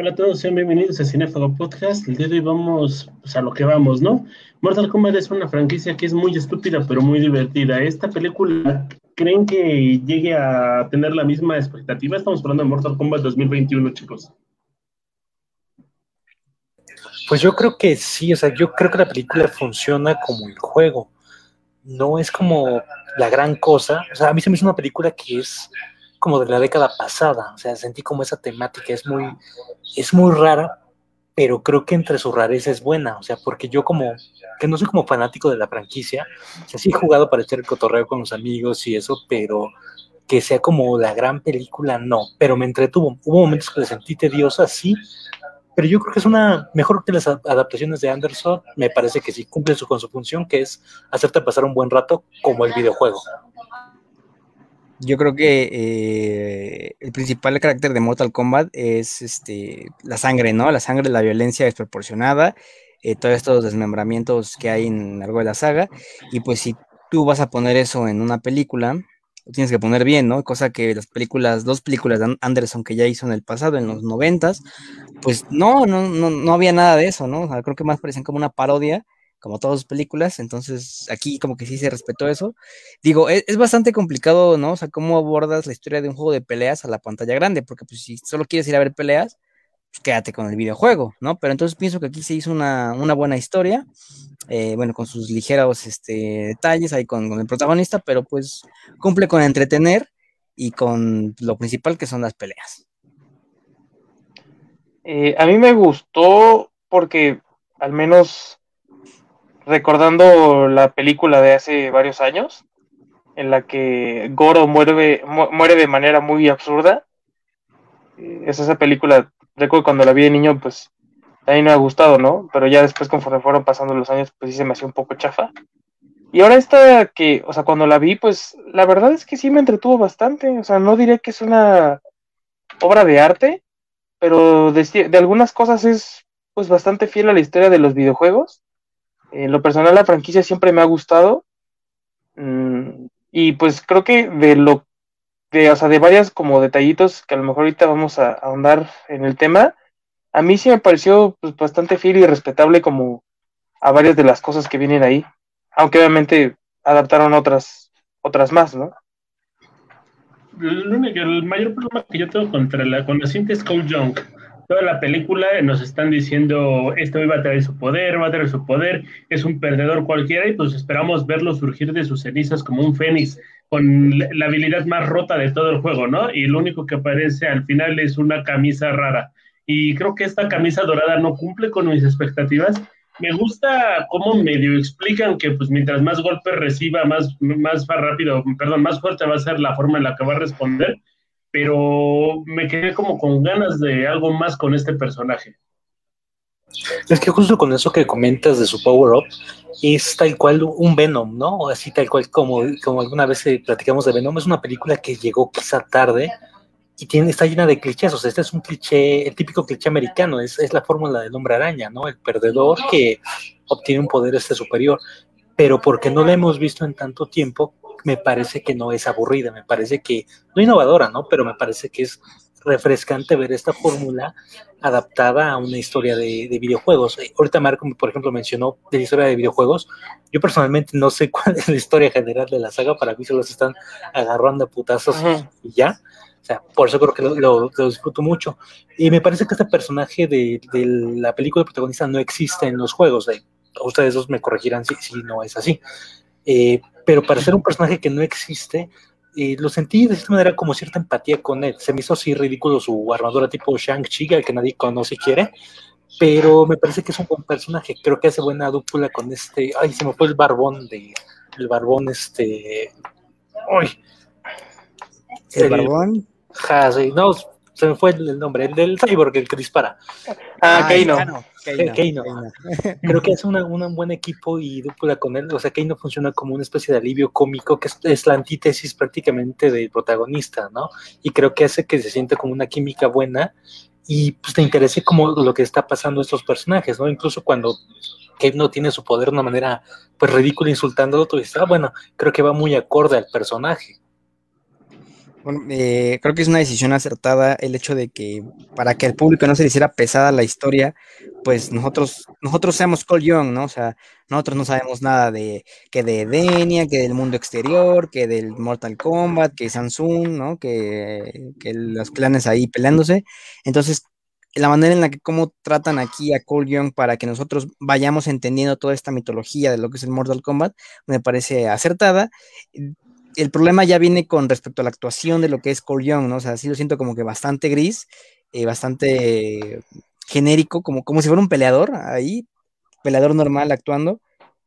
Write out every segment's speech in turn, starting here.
Hola a todos, sean bienvenidos a Cinefago Podcast. El día de hoy vamos pues, a lo que vamos, ¿no? Mortal Kombat es una franquicia que es muy estúpida, pero muy divertida. Esta película, ¿creen que llegue a tener la misma expectativa? Estamos hablando de Mortal Kombat 2021, chicos. Pues yo creo que sí, o sea, yo creo que la película funciona como el juego. No es como la gran cosa. O sea, a mí se me hizo una película que es como de la década pasada, o sea, sentí como esa temática, es muy, es muy rara, pero creo que entre sus rareza es buena, o sea, porque yo como, que no soy como fanático de la franquicia, o sea, sí he jugado para echar el cotorreo con los amigos y eso, pero que sea como la gran película, no, pero me entretuvo, hubo momentos que le sentí tediosa, sí, pero yo creo que es una mejor que las adaptaciones de Anderson, me parece que sí cumple su, con su función, que es hacerte pasar un buen rato como el videojuego. Yo creo que eh, el principal carácter de Mortal Kombat es este, la sangre, ¿no? La sangre, la violencia desproporcionada, eh, todos estos desmembramientos que hay en lo largo de la saga. Y pues si tú vas a poner eso en una película, lo tienes que poner bien, ¿no? Cosa que las películas, dos películas de Anderson que ya hizo en el pasado, en los noventas, pues no, no, no, no había nada de eso, ¿no? creo que más parecían como una parodia como todas sus películas, entonces aquí como que sí se respetó eso. Digo, e-, es, bastante complicado, ¿no? O sea, cómo abordas la historia de un juego de peleas a la pantalla grande, porque pues si solo quieres ir a ver peleas, pues quédate con el videojuego, ¿no? Pero entonces pienso que aquí se hizo una, buena historia, eh, bueno, con sus ligeros este, detalles ahí con, el protagonista, pero pues cumple con entretener y con lo principal que son las peleas. Eh, a mí me gustó porque al menos recordando la película de hace varios años, en la que Goro muere, muere de manera muy absurda. Eh, es esa película, recuerdo cuando la vi de niño, pues a mí me ha gustado, ¿no? Pero ya después, conforme fueron pasando los años, pues sí se me hacía un poco chafa. Y ahora esta que, o sea, cuando la vi, pues la verdad es que sí me entretuvo bastante. O sea, no diré que es una obra de arte, pero de, de algunas cosas es pues bastante fiel a la historia de los videojuegos en lo personal, la franquicia siempre me ha gustado. Mm, y pues creo que de lo de, o sea, de varias como detallitos que a lo mejor ahorita vamos a, ahondar en el tema, a mí sí me pareció pues, bastante fiel y respetable como a varias de las cosas que vienen ahí, aunque obviamente adaptaron otras, otras más, ¿no? El, el mayor problema que yo tengo contra la, con la cinta es Cole toda la película nos están diciendo, este hoy va a traer su poder, va a traer su poder, es un perdedor cualquiera y pues esperamos verlo surgir de sus cenizas como un fénix con la habilidad más rota de todo el juego, ¿no? Y lo único que aparece al final es una camisa rara. Y creo que esta camisa dorada no cumple con mis expectativas. Me gusta cómo medio explican que pues mientras más golpes reciba, más, más rápido, perdón, más fuerte va a ser la forma en la que va a responder pero me quedé como con ganas de algo más con este personaje. Es que justo con eso que comentas de su power up, es tal cual un Venom, ¿no? Así tal cual como, como alguna vez platicamos de Venom, es una película que llegó quizá tarde y tiene, está llena de clichés, o sea, este es un cliché, el típico cliché americano, es, es la fórmula del hombre araña, ¿no? El perdedor que obtiene un poder este superior, pero porque no lo hemos visto en tanto tiempo, me parece que no es aburrida, me parece que, no innovadora, ¿no? Pero me parece que es refrescante ver esta fórmula adaptada a una historia de, videojuegos. Eh, ahorita Marco, por ejemplo, mencionó de la historia de videojuegos. Yo personalmente no sé cuál es la historia general de la saga, para mí se los están agarrando a putazos y ya. O sea, por eso creo que lo, disfruto mucho. Y me parece que este personaje de, la película protagonista no existe en los juegos. Eh. Ustedes dos me corregirán si, si no es así. Eh, pero para ser un personaje que no existe, eh, lo sentí de cierta manera como cierta empatía con él. Se me hizo así ridículo su armadura tipo Shang-Chi, al que nadie conoce y quiere, pero me parece que es un buen personaje. Creo que hace buena dúpula con este. Ay, se me fue el barbón de. El barbón, este. Ay. ¿El, barbón? Ja, sí, no, se me fue el nombre, el del cyborg, el que dispara. Ah, ah Keino. Keino. Creo que es una, un buen equipo y dupla con él. O sea, Keino funciona como una especie de alivio cómico que es, la antítesis prácticamente del protagonista, ¿no? Y creo que hace que se sienta como una química buena y pues te interese como lo que está pasando a estos personajes, ¿no? Incluso cuando Keino tiene su poder de una manera pues ridícula insultándolo, tú dices, ah, bueno, creo que va muy acorde al personaje. Eh, creo que es una decisión acertada el hecho de que para que al público no se hiciera pesada la historia, pues nosotros, nosotros seamos Cole Young, ¿no? O sea, nosotros no sabemos nada de que de Denia, que del mundo exterior, que del Mortal Kombat, que Samsung, ¿no? Que, que los clanes ahí peleándose. Entonces, la manera en la que cómo tratan aquí a Cole Young para que nosotros vayamos entendiendo toda esta mitología de lo que es el Mortal Kombat, me parece acertada el problema ya viene con respecto a la actuación de lo que es Cole Young, ¿no? O sea, sí lo siento como que bastante gris, eh, bastante genérico, como, como si fuera un peleador ahí, peleador normal actuando.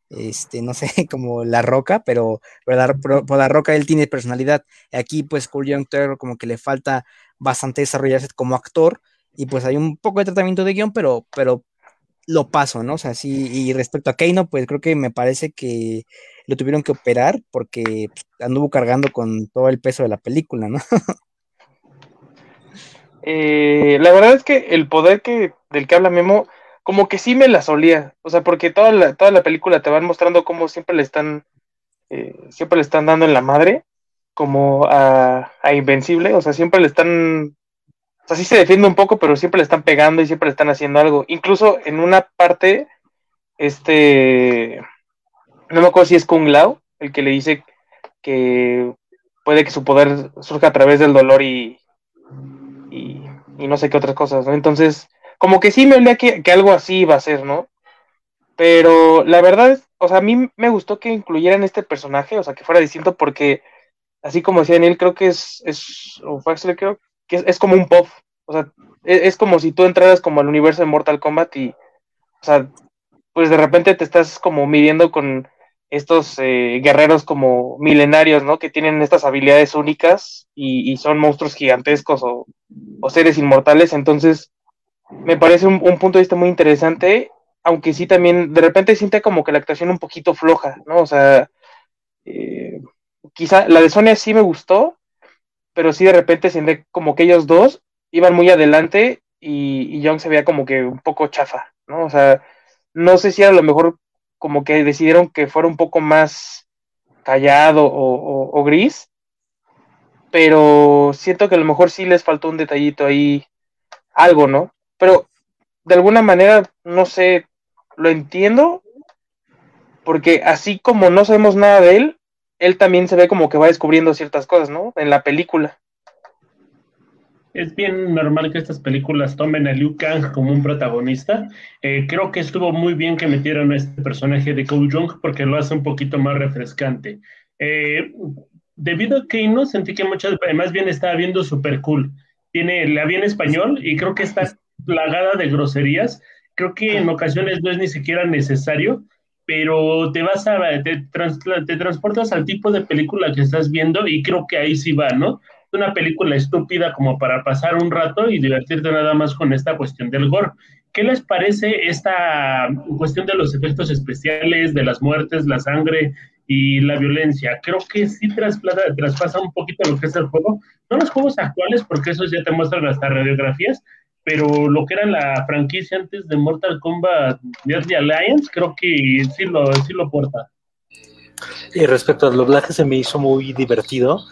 Este, no sé, como La Roca, pero, por La Roca él tiene personalidad. Aquí, pues, Cole Young como que le falta bastante desarrollarse como actor, y pues hay un poco de tratamiento de guion, pero, pero lo paso, ¿no? O sea, sí, y respecto a Keino, pues creo que me parece que lo tuvieron que operar porque anduvo cargando con todo el peso de la película, ¿no? Eh, la verdad es que el poder que, del que habla Memo, como que sí me la solía, o sea, porque toda la, toda la película te van mostrando cómo siempre le están, eh, siempre le están dando en la madre, como a, a Invencible, o sea, siempre le están o sea, sí se defiende un poco, pero siempre le están pegando y siempre le están haciendo algo. Incluso en una parte, este, no me acuerdo si es Kung Lao, el que le dice que puede que su poder surja a través del dolor y, y, no sé qué otras cosas, ¿no? Entonces, como que sí me olía que, que, algo así iba a ser, ¿no? Pero la verdad, es, o sea, a mí me gustó que incluyeran este personaje, o sea, que fuera distinto porque, así como decía Daniel, creo que es, es o creo que es, como un pop, o sea, es, es, como si tú entraras como al universo de Mortal Kombat y, o sea, pues de repente te estás como midiendo con estos eh, guerreros como milenarios, ¿no? Que tienen estas habilidades únicas y, son monstruos gigantescos o, seres inmortales. Entonces, me parece un, punto de vista muy interesante, aunque sí también de repente siente como que la actuación un poquito floja, ¿no? O sea, eh, quizá la de Sonia sí me gustó, pero sí de repente siente como que ellos dos iban muy adelante y, y Young se veía como que un poco chafa, ¿no? O sea, no sé si a lo mejor como que decidieron que fuera un poco más callado o, gris, pero siento que a lo mejor sí les faltó un detallito ahí, algo, ¿no? Pero de alguna manera, no sé, lo entiendo, porque así como no sabemos nada de él, él también se ve como que va descubriendo ciertas cosas, ¿no? En la película es bien normal que estas películas tomen a Liu Kang como un protagonista. Eh, creo que estuvo muy bien que metieron a este personaje de Kou Jung porque lo hace un poquito más refrescante. Eh, debido a que no sentí que muchas, más bien estaba viendo super cool. Tiene, la vi en español y creo que está plagada de groserías. Creo que en ocasiones no es ni siquiera necesario, pero te vas a, te, te transportas al tipo de película que estás viendo y creo que ahí sí va, ¿no? Una película estúpida como para pasar un rato y divertirte nada más con esta cuestión del gore. ¿Qué les parece esta cuestión de los efectos especiales, de las muertes, la sangre y la violencia? Creo que sí traspasa un poquito lo que es el juego. No los juegos actuales, porque esos ya te muestran hasta radiografías, pero lo que era la franquicia antes de Mortal Kombat Deadly Alliance, creo que sí lo, sí lo porta. Y respecto al doblaje, se me hizo muy divertido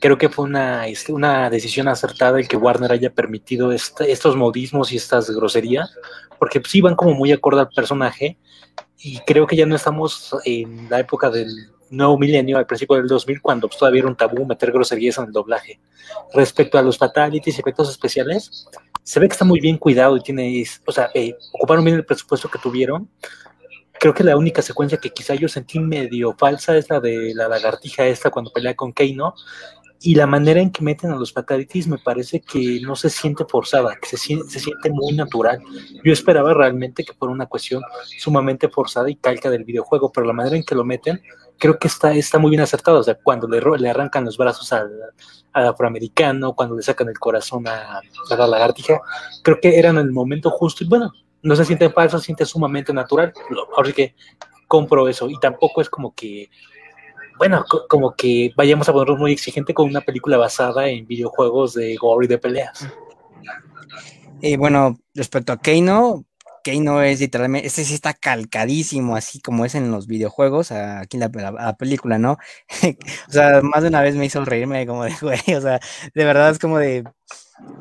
creo que fue una, este, una decisión acertada el que Warner haya permitido este, estos modismos y estas groserías, porque sí van como muy acorde al personaje y creo que ya no estamos en la época del nuevo milenio, al principio del 2000, cuando todavía era un tabú meter groserías en el doblaje. Respecto a los fatalities y efectos especiales, se ve que está muy bien cuidado y tiene, o sea, eh, ocuparon bien el presupuesto que tuvieron. Creo que la única secuencia que quizá yo sentí medio falsa es la de la lagartija esta cuando pelea con Keino, y la manera en que meten a los fatalities me parece que no se siente forzada, que se, se siente muy natural. Yo esperaba realmente que fuera una cuestión sumamente forzada y calca del videojuego, pero la manera en que lo meten creo que está, está muy bien acertado. O sea, cuando le, le arrancan los brazos al, afroamericano, cuando le sacan el corazón a, a, la lagartija, creo que eran el momento justo y bueno, no se siente falso, se siente sumamente natural. Ahora que compro eso y tampoco es como que bueno, como que vayamos a ponernos muy exigente con una película basada en videojuegos de gore de peleas. Y bueno, respecto a Keino, no es literalmente, este sí está calcadísimo, así como es en los videojuegos, aquí en la, película, ¿no? o sea, más de una vez me hizo reírme como de, güey, o sea, de verdad es como de,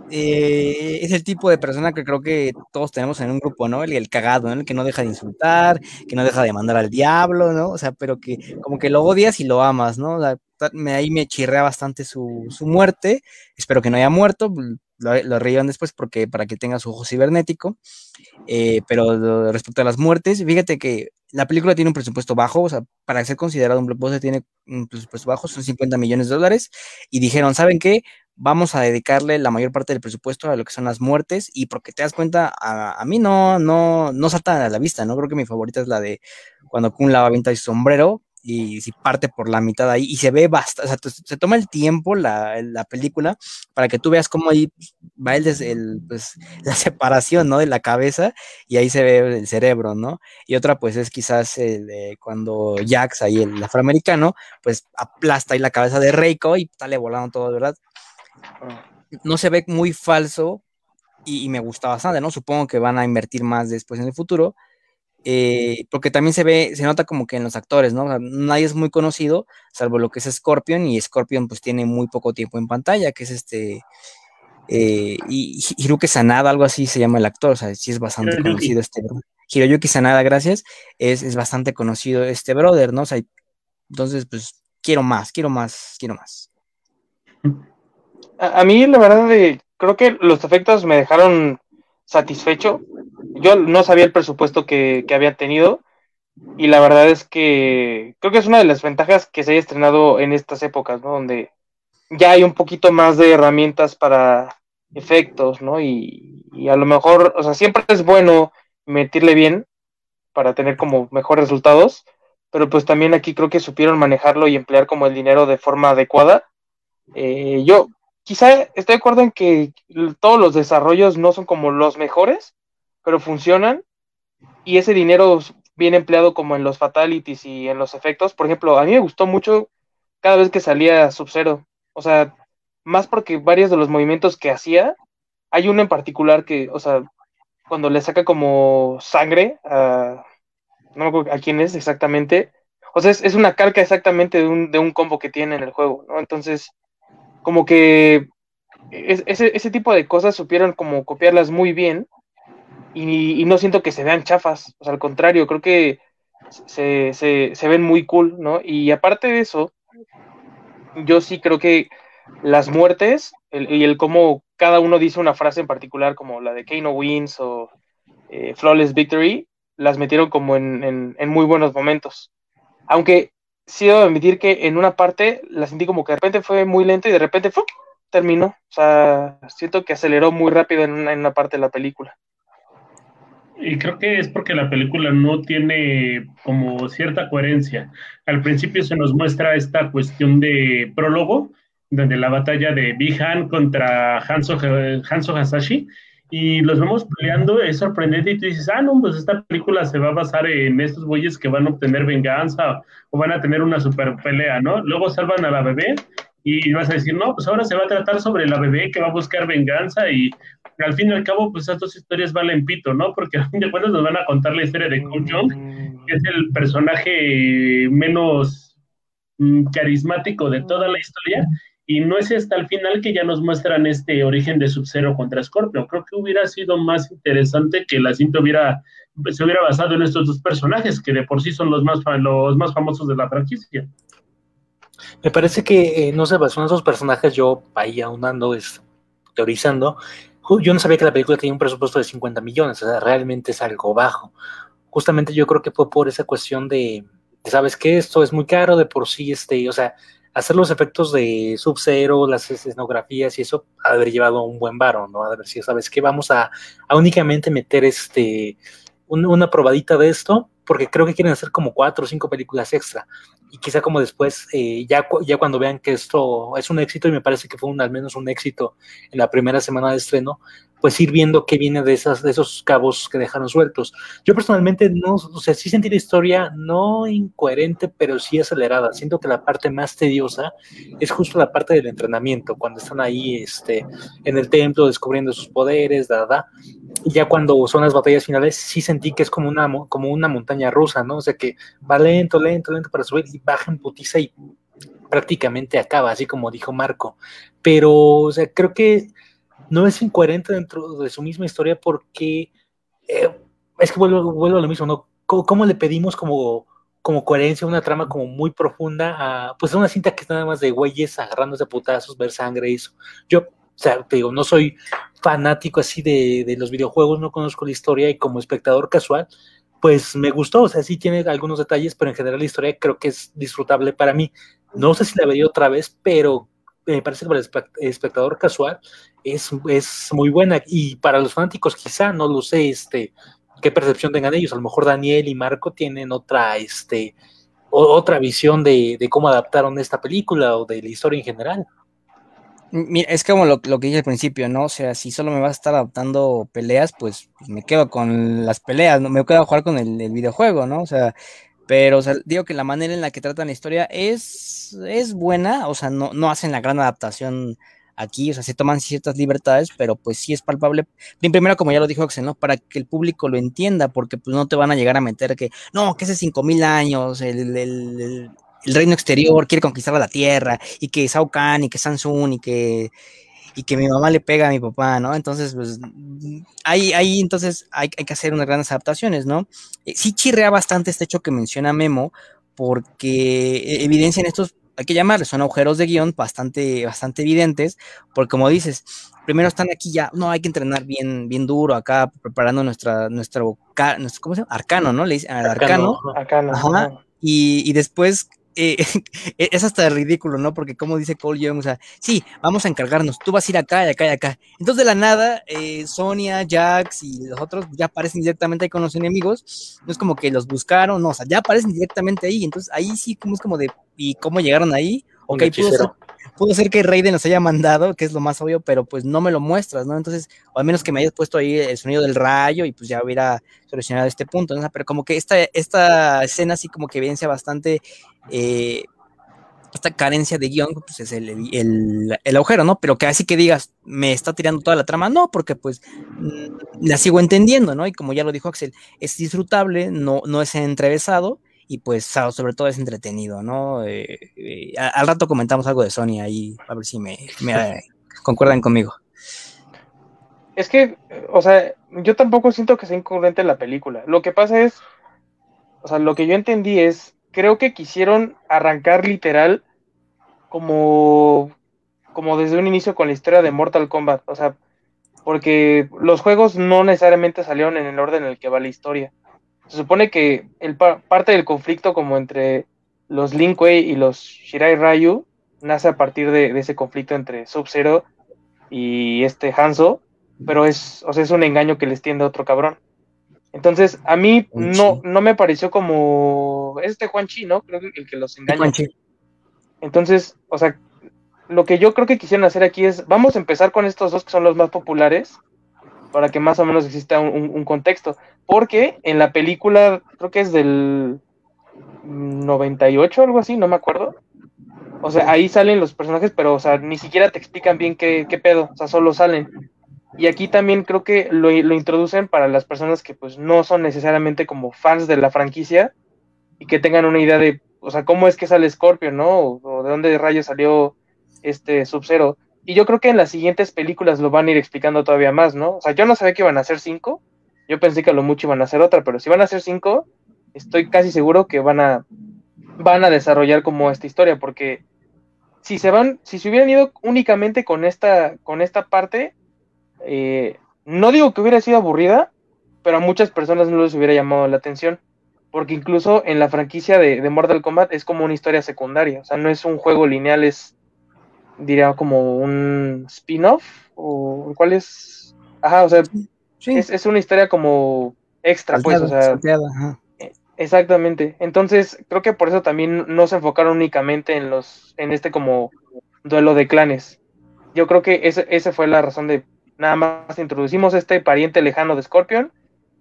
eh, es el tipo de persona que creo que todos tenemos en un grupo, ¿no? El, el cagado, ¿no? El que no deja de insultar, que no deja de mandar al diablo, ¿no? O sea, pero que como que lo odias y lo amas, ¿no? me, ahí me chirrea bastante su, su, muerte, espero que no haya muerto, lo, lo después porque para que tenga su ojo cibernético, eh, pero respecto a las muertes, fíjate que la película tiene un presupuesto bajo, o sea, para ser considerado un blockbuster tiene un presupuesto bajo, son 50 millones de dólares, y dijeron, ¿saben qué? Vamos a dedicarle la mayor parte del presupuesto a lo que son las muertes, y porque te das cuenta, a, mí no, no, no salta a la vista, ¿no? Creo que mi favorita es la de cuando Kun Lava avienta su sombrero, y si parte por la mitad ahí y se ve bastante, o sea, se toma el tiempo la, la, película para que tú veas cómo ahí va el, el pues, la separación, ¿no? De la cabeza y ahí se ve el cerebro, ¿no? Y otra pues es quizás cuando Jax, ahí el afroamericano, pues aplasta ahí la cabeza de Reiko y sale volando todo, ¿verdad? No se ve muy falso y, y me gusta bastante, ¿no? Supongo que van a invertir más después en el futuro, eh, porque también se ve, se nota como que en los actores, ¿no? nadie es muy conocido, salvo lo que es Scorpion, y Scorpion pues tiene muy poco tiempo en pantalla, que es este, eh, y Hiroki Sanada, algo así se llama el actor, o sea, sí es bastante conocido este Hiroyuki Sanada, gracias, es, es, bastante conocido este brother, ¿no? O sea, entonces, pues, quiero más, quiero más, quiero más. A, mí, la verdad, de, creo que los efectos me dejaron satisfecho yo no sabía el presupuesto que, había tenido y la verdad es que creo que es una de las ventajas que se haya estrenado en estas épocas, ¿no? Donde ya hay un poquito más de herramientas para efectos, ¿no? Y, y a lo mejor, o sea, siempre es bueno meterle bien para tener como mejores resultados, pero pues también aquí creo que supieron manejarlo y emplear como el dinero de forma adecuada. Eh, yo quizá estoy de acuerdo en que todos los desarrollos no son como los mejores, pero funcionan y ese dinero bien empleado como en los fatalities y en los efectos. Por ejemplo, a mí me gustó mucho cada vez que salía Sub-Zero. O sea, más porque varios de los movimientos que hacía, hay uno en particular que, o sea, cuando le saca como sangre a, no me acuerdo a quién es exactamente, o sea, es, una calca exactamente de un, de un combo que tiene en el juego, ¿no? Entonces, como que ese, ese tipo de cosas supieron como copiarlas muy bien y, no siento que se vean chafas, o sea, al contrario, creo que se, se, ven muy cool, ¿no? Y aparte de eso, yo sí creo que las muertes y el cómo cada uno dice una frase en particular, como la de Kano Wins o eh, Flawless Victory, las metieron como en, muy buenos momentos. Aunque sí admitir que en una parte la sentí como que de repente fue muy lento y de repente terminó. O sea, siento que aceleró muy rápido en en una parte de la película. Y creo que es porque la película no tiene como cierta coherencia. Al principio se nos muestra esta cuestión de prólogo, donde la batalla de Bihan contra Hanzo, Hanzo Hasashi, y los vemos peleando, es sorprendente y tú dices, ah, no, pues esta película se va a basar en estos güeyes que van a obtener venganza o van a tener una super pelea, ¿no? Luego salvan a la bebé y vas a decir, no, pues ahora se va a tratar sobre la bebé que va a buscar venganza y al fin y al cabo, pues estas dos historias valen pito, ¿no? Porque al fin de cuentas nos van a contar la historia de Kung Jong, que es el personaje menos mm, carismático de toda la historia, y no es hasta el final que ya nos muestran este origen de Sub-Zero contra Scorpio. Creo que hubiera sido más interesante que la cinta hubiera, se hubiera basado en estos dos personajes, que de por sí son los más, los más famosos de la franquicia. Me parece que eh, no se basó en esos personajes, yo ahí aunando, es, teorizando, yo no sabía que la película tenía un presupuesto de 50 millones, o sea, realmente es algo bajo. Justamente yo creo que fue por esa cuestión de, ¿sabes qué? Esto es muy caro de por sí, este, o sea, hacer los efectos de Sub-Zero, las escenografías y eso, ha de haber llevado un buen varo, ¿no? A ver si, ¿sabes qué? Vamos a, únicamente meter este, una probadita de esto, porque creo que quieren hacer como cuatro o cinco películas extra. Y quizá como después, eh, ya, ya cuando vean que esto es un éxito, y me parece que fue un, al menos un éxito en la primera semana de estreno, pues ir viendo qué viene de, esas, de esos cabos que dejaron sueltos. Yo personalmente no, o sea, sí sentí la historia no incoherente, pero sí acelerada. Siento que la parte más tediosa es justo la parte del entrenamiento, cuando están ahí este, en el templo descubriendo sus poderes, da, da. Ya cuando son las batallas finales, sí sentí que es como una, como una montaña rusa, ¿no? O sea, que va lento, lento, lento para subir baja en putiza y prácticamente acaba, así como dijo Marco. Pero, o sea, creo que no es incoherente dentro de su misma historia porque eh, es que vuelvo, vuelvo, a lo mismo, ¿no? ¿Cómo, le pedimos como, como coherencia una trama como muy profunda a pues una cinta que está nada más de güeyes agarrándose a putazos, ver sangre y eso? Yo, o sea, te digo, no soy fanático así de, de los videojuegos, no conozco la historia y como espectador casual, pues me gustó, o sea, sí tiene algunos detalles, pero en general la historia creo que es disfrutable para mí. No sé si la vería otra vez, pero me parece que para el espectador casual es, es muy buena y para los fanáticos quizá, no lo sé, este, qué percepción tengan ellos, a lo mejor Daniel y Marco tienen otra, este, otra visión de, cómo adaptaron esta película o de la historia en general. Mira, es como lo, que dije al principio, ¿no? O sea, si solo me vas a estar adaptando peleas, pues, pues me quedo con las peleas, no me quedo a jugar con el, videojuego, ¿no? O sea, pero digo que la manera en la que tratan la historia es, es buena, o sea, no, no hacen la gran adaptación aquí, o sea, se toman ciertas libertades, pero pues sí es palpable. Primero, como ya lo dijo Axel, ¿no? Para que el público lo entienda, porque pues no te van a llegar a meter que, no, que hace cinco mil años, el, el, el, reino exterior quiere conquistar la tierra, y que Shao Kahn, y que Samsung, y que y que mi mamá le pega a mi papá, ¿no? Entonces, pues, ahí, ahí entonces hay, hay que hacer unas grandes adaptaciones, ¿no? Eh, sí chirrea bastante este hecho que menciona Memo, porque e, evidencian estos, hay que llamarles, son agujeros de guion bastante, bastante evidentes, porque como dices, primero están aquí ya, no, hay que entrenar bien, bien duro acá, preparando nuestra, nuestro, ¿cómo se llama? Arcano, ¿no? Le dicen arcano. Arcano. Ajá. Y, y después eh, es hasta ridículo, ¿no? Porque como dice Cole Young, o sea, sí, vamos a encargarnos, tú vas a ir acá y acá y acá. Entonces de la nada, eh, Sonia, Jax y los otros ya aparecen directamente ahí con los enemigos, no es como que los buscaron, no, o sea, ya aparecen directamente ahí, entonces ahí sí como es como de, ¿y cómo llegaron ahí? Ok, pudo ser, pudo ser, que Raiden los haya mandado, que es lo más obvio, pero pues no me lo muestras, ¿no? Entonces, o al menos que me hayas puesto ahí el sonido del rayo y pues ya hubiera solucionado este punto, ¿no? Pero como que esta, esta escena así como que evidencia bastante eh, esta carencia de guion, pues es el, el, agujero, ¿no? Pero que así que digas, me está tirando toda la trama, no, porque pues mm, la sigo entendiendo, ¿no? Y como ya lo dijo Axel, es disfrutable, no, no es entrevesado y pues sobre todo es entretenido, ¿no? Eh, eh, al rato comentamos algo de Sony ahí, a ver si me, me concuerdan conmigo. Es que, o sea, yo tampoco siento que sea incongruente la película. Lo que pasa es, o sea, lo que yo entendí es, creo que quisieron arrancar literal como, como desde un inicio con la historia de Mortal Kombat. O sea, porque los juegos no necesariamente salieron en el orden en el que va la historia. Se supone que el parte del conflicto como entre los Lin Kuei y los Shirai Ryu nace a partir de, ese conflicto entre Sub-Zero y este Hanzo, pero es, o sea, es un engaño que les tiende otro cabrón. Entonces, a mí no, no me pareció como este Juan Chi, ¿no? Creo que el que los engaña. Entonces, o sea, lo que yo creo que quisieron hacer aquí es, vamos a empezar con estos dos que son los más populares, para que más o menos exista un, contexto. Porque en la película, creo que es del 98 o algo así, no me acuerdo. O sea, ahí salen los personajes, pero, o sea, ni siquiera te explican bien qué, qué pedo, o sea, solo salen. Y aquí también creo que lo, lo, introducen para las personas que pues no son necesariamente como fans de la franquicia y que tengan una idea de, o sea, cómo es que sale Scorpio, ¿no? O, de dónde de rayos salió este Sub-Zero. Y yo creo que en las siguientes películas lo van a ir explicando todavía más, ¿no? O sea, yo no sabía que iban a ser cinco, yo pensé que a lo mucho iban a ser otra, pero si van a ser cinco, estoy casi seguro que van a, van a desarrollar como esta historia, porque si se van, si se hubieran ido únicamente con esta, con esta parte, eh, no digo que hubiera sido aburrida, pero a muchas personas no les hubiera llamado la atención. Porque incluso en la franquicia de, Mortal Kombat es como una historia secundaria. O sea, no es un juego lineal, es, diría, como un spin-off. ¿O cuál es? Ajá, o sea, es, una historia como extra, pues. o sea, e, Exactamente. Entonces, creo que por eso también no se enfocaron únicamente en los, en este como duelo de clanes. Yo creo que ese, esa fue la razón de nada más introducimos este pariente lejano de Scorpion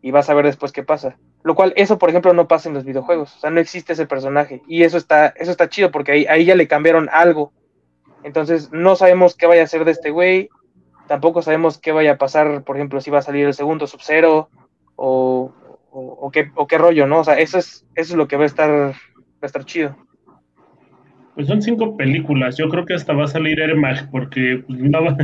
y vas a ver después qué pasa. Lo cual, eso por ejemplo no pasa en los videojuegos. O sea, no existe ese personaje. Y eso está, eso está chido porque ahí, ahí ya le cambiaron algo. Entonces, no sabemos qué vaya a hacer de este güey. Tampoco sabemos qué vaya a pasar, por ejemplo, si va a salir el segundo Sub-Zero o, qué, o qué rollo, ¿no? O sea, eso es, eso es lo que va a estar, va a estar chido. Pues son cinco películas. Yo creo que hasta va a salir Ermag, porque pues, no va,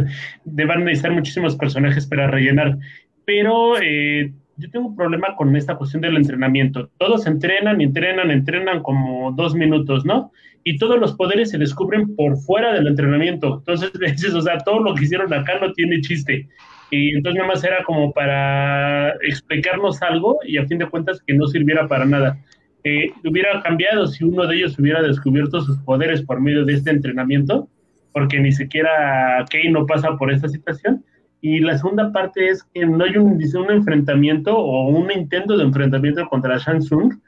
van a necesitar muchísimos personajes para rellenar. Pero eh, yo tengo un problema con esta cuestión del entrenamiento. Todos entrenan, entrenan, entrenan como dos minutos, ¿no? Y todos los poderes se descubren por fuera del entrenamiento. Entonces, o sea, todo lo que hicieron acá no tiene chiste. Y entonces nada más era como para explicarnos algo y a fin de cuentas que no sirviera para nada. Eh, hubiera cambiado si uno de ellos hubiera descubierto sus poderes por medio de este entrenamiento, porque ni siquiera Kei no pasa por esta situación. Y la segunda parte es que no hay un, un enfrentamiento o un intento de enfrentamiento contra Shang Tsung.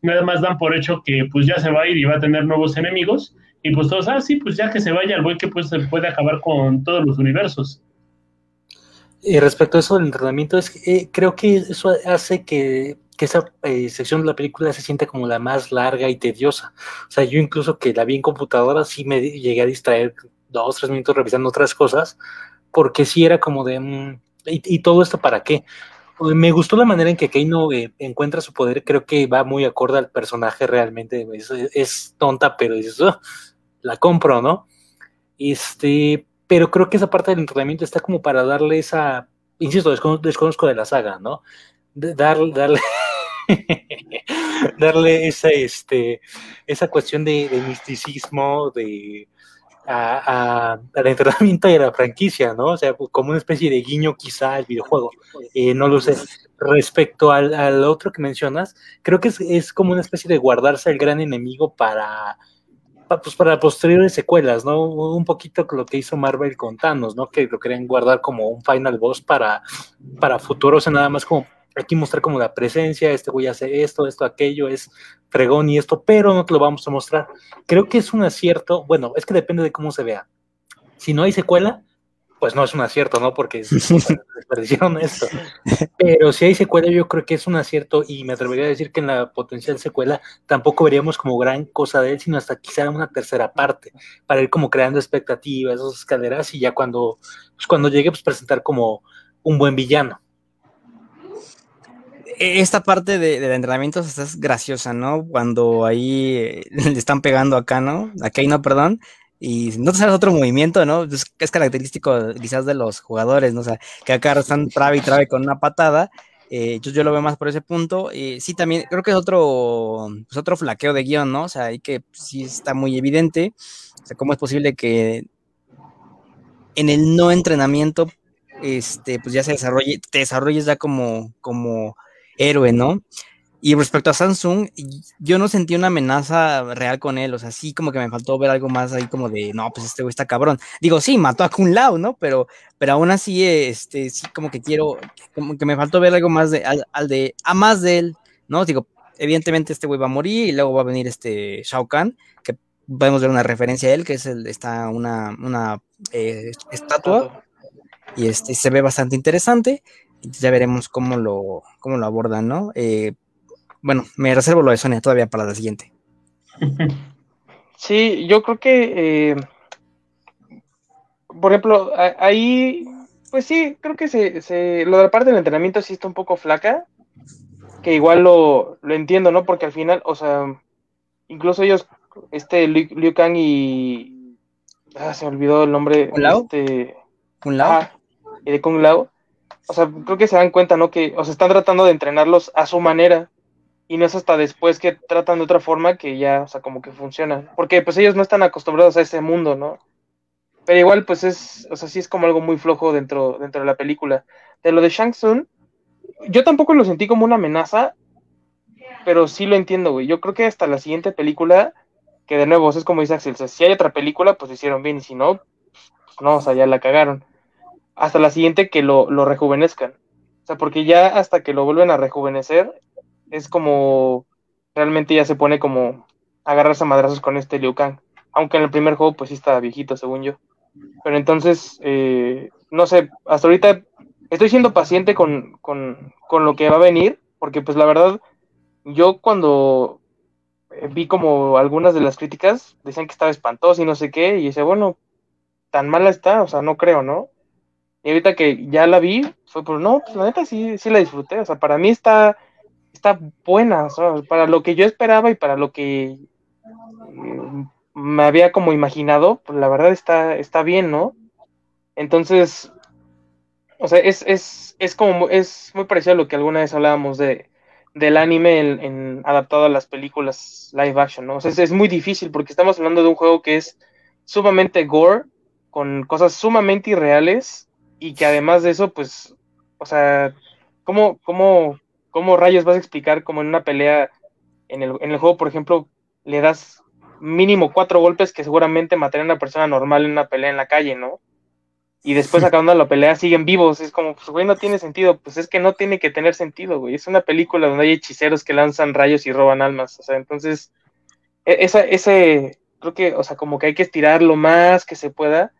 Nada más dan por hecho que pues ya se va a ir y va a tener nuevos enemigos. Y pues todos, ah, sí, pues ya que se vaya el güey que pues se puede acabar con todos los universos. Y respecto a eso del entrenamiento, es que, eh, creo que eso hace que, esa eh, sección de la película se sienta como la más larga y tediosa. O sea, yo incluso que la vi en computadora, sí me llegué a distraer dos, tres minutos revisando otras cosas, porque sí era como de, mm, ¿y, todo esto para qué? Me gustó la manera en que Keino eh, encuentra su poder, creo que va muy acorde al personaje realmente, es, tonta, pero dices, oh, la compro, ¿no? Este, pero creo que esa parte del entrenamiento está como para darle esa, insisto, desconozco, de la saga, ¿no? darle, darle, darle esa, este, esa cuestión de, misticismo, de a, al entrenamiento y a la franquicia, ¿no? O sea, como una especie de guiño quizá al videojuego. Eh, no lo sé. Respecto al, al, otro que mencionas, creo que es, es como una especie de guardarse al gran enemigo para pues para posteriores secuelas, ¿no? Un poquito lo que hizo Marvel con Thanos, ¿no? Que lo querían guardar como un final boss para, para futuro, o sea, nada más como aquí mostrar como la presencia, este güey hace esto, esto, aquello, es fregón y esto, pero no te lo vamos a mostrar. Creo que es un acierto, bueno, es que depende de cómo se vea. Si no hay secuela, pues no es un acierto, ¿no? Porque desperdiciaron esto. Pero si hay secuela, yo creo que es un acierto y me atrevería a decir que en la potencial secuela tampoco veríamos como gran cosa de él, sino hasta quizá una tercera parte, para ir como creando expectativas, esas escaleras y ya cuando, pues cuando llegue, pues presentar como un buen villano. E-, esta parte de, del entrenamiento es graciosa, ¿no? Cuando ahí eh, le están pegando acá, ¿no? Aquí no, perdón y no te sabes otro movimiento, ¿no? Es, característico quizás de los jugadores, ¿no? O sea, que acá están trabe y trabe con una patada. Eh, yo, yo, lo veo más por ese punto. Y sí, también creo que es otro, pues otro flaqueo de guion, ¿no? O sea, ahí que sí está muy evidente. O sea, ¿cómo es posible que en el no entrenamiento, este, pues ya se desarrolle, te desarrolles ya como, como héroe, ¿no? Y respecto a Samsung, yo no sentí una amenaza real con él, o sea, sí como que me faltó ver algo más ahí como de, no, pues este güey está cabrón. Digo, sí, mató a Kun Lao, ¿no? Pero, pero aún así, este, sí como que quiero, como que me faltó ver algo más de, al, de, a más de él, ¿no? Digo, evidentemente este güey va a morir y luego va a venir este Shao Kahn, que podemos ver una referencia a él, que es el, está una, una eh, estatua, y este se ve bastante interesante. Ya veremos cómo lo, cómo lo abordan, ¿no? Eh, bueno, me reservo lo de Sonia todavía para la siguiente. Sí, yo creo que, eh, por ejemplo, ahí, pues sí, creo que se, lo de la parte del entrenamiento sí está un poco flaca, que igual lo, entiendo, ¿no? Porque al final, o sea, incluso ellos, este Liu, Kang y... Ah, se me olvidó el nombre. ¿Kung Lao? Este, ¿Kung Lao? de Kung Lao. O sea, creo que se dan cuenta, ¿no? Que, o sea, están tratando de entrenarlos a su manera y no es hasta después que tratan de otra forma que ya, o sea, como que funciona. Porque pues ellos no están acostumbrados a ese mundo, ¿no? Pero igual, pues es, o sea, sí es como algo muy flojo dentro, dentro de la película. De lo de Shang Tsung, yo tampoco lo sentí como una amenaza, pero sí lo entiendo, güey. Yo creo que hasta la siguiente película, que de nuevo, es como dice Axel, o sea, si hay otra película, pues hicieron bien, y si no, pues no, o sea, ya la cagaron. Hasta la siguiente que lo, lo rejuvenezcan. O sea, porque ya hasta que lo vuelven a rejuvenecer, es como, realmente ya se pone como agarrarse a madrazos con este Liu Kang. Aunque en el primer juego pues sí estaba viejito, según yo. Pero entonces, eh, no sé, hasta ahorita estoy siendo paciente con, con, con lo que va a venir, porque pues la verdad, yo cuando vi como algunas de las críticas decían que estaba espantoso y no sé qué, y dice, bueno, tan mala está, o sea, no creo, ¿no? Y ahorita que ya la vi, fue por, no, pues la neta sí, sí la disfruté, o sea, para mí está, está buena, para lo que yo esperaba y para lo que mm, me había como imaginado, pues la verdad está, está bien, ¿no? Entonces, o sea, es, es, es como, es muy parecido a lo que alguna vez hablábamos de, del anime adaptado a las películas live action, ¿no? O sea, es, muy difícil porque estamos hablando de un juego que es sumamente gore, con cosas sumamente irreales y que además de eso, pues, o sea, ¿cómo, cómo, cómo rayos vas a explicar como en una pelea en el, en el juego, por ejemplo, le das mínimo cuatro golpes que seguramente matarían a una persona normal en una pelea en la calle, ¿no? y después acabando la pelea siguen vivos. Es como, pues, güey, no tiene sentido. Pues es que no tiene que tener sentido, güey. Es una película donde hay hechiceros que lanzan rayos y roban almas. O sea, entonces, e, esa, ese, creo que, o sea, como que hay que estirar lo más que se pueda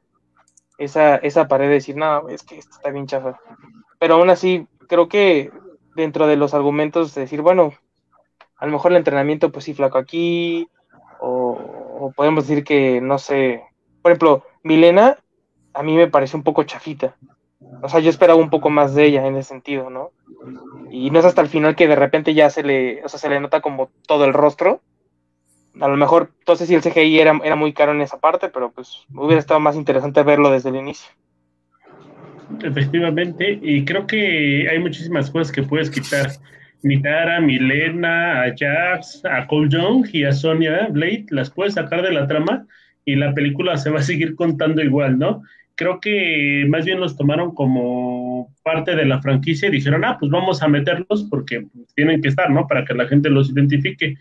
esa, esa pared de decir, no, es que esto está bien chafa. Pero aún así, creo que dentro de los argumentos de decir, bueno, a lo mejor el entrenamiento, pues sí, flaco aquí, o, podemos decir que, no sé, por ejemplo, Milena a mí me parece un poco chafita. O sea, yo esperaba un poco más de ella en ese sentido, ¿no? Y no es hasta el final que de repente ya se le, o sea, se le nota como todo el rostro. A lo mejor, entonces si el CGI era, era muy caro en esa parte, pero pues hubiera estado más interesante verlo desde el inicio. Efectivamente, y creo que hay muchísimas cosas que puedes quitar. Mitar a Milena, a Jax, a Cole Young y a Sonia Blade, las puedes sacar de la trama y la película se va a seguir contando igual, ¿no? creo que más bien los tomaron como parte de la franquicia y dijeron, ah, pues vamos a meterlos porque tienen que estar, ¿no? Para que la gente los identifique.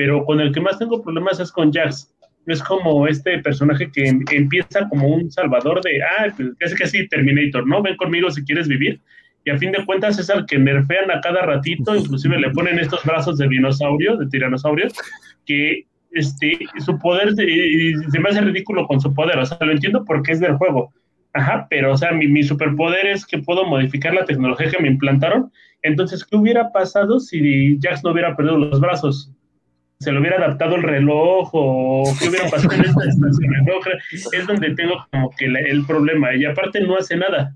Pero con el que más tengo problemas es con Jax. Es como este personaje que em, empieza como un salvador de, ah, pues casi casi Terminator, ¿no? Ven conmigo si quieres vivir. Y a fin de cuentas es al que nerfean a cada ratito, inclusive le ponen estos brazos de dinosaurio, de tiranosaurio, que este, su poder se, se me hace ridículo con su poder, o sea, lo entiendo porque es del juego, Ajá, pero o sea, mi, mi, superpoder es que puedo modificar la tecnología que me implantaron. Entonces, ¿qué hubiera pasado si Jax no hubiera perdido los brazos? ¿Se le hubiera adaptado el reloj o qué hubiera pasado en esta estación? Es donde tengo como que la, el problema. Y aparte no hace nada.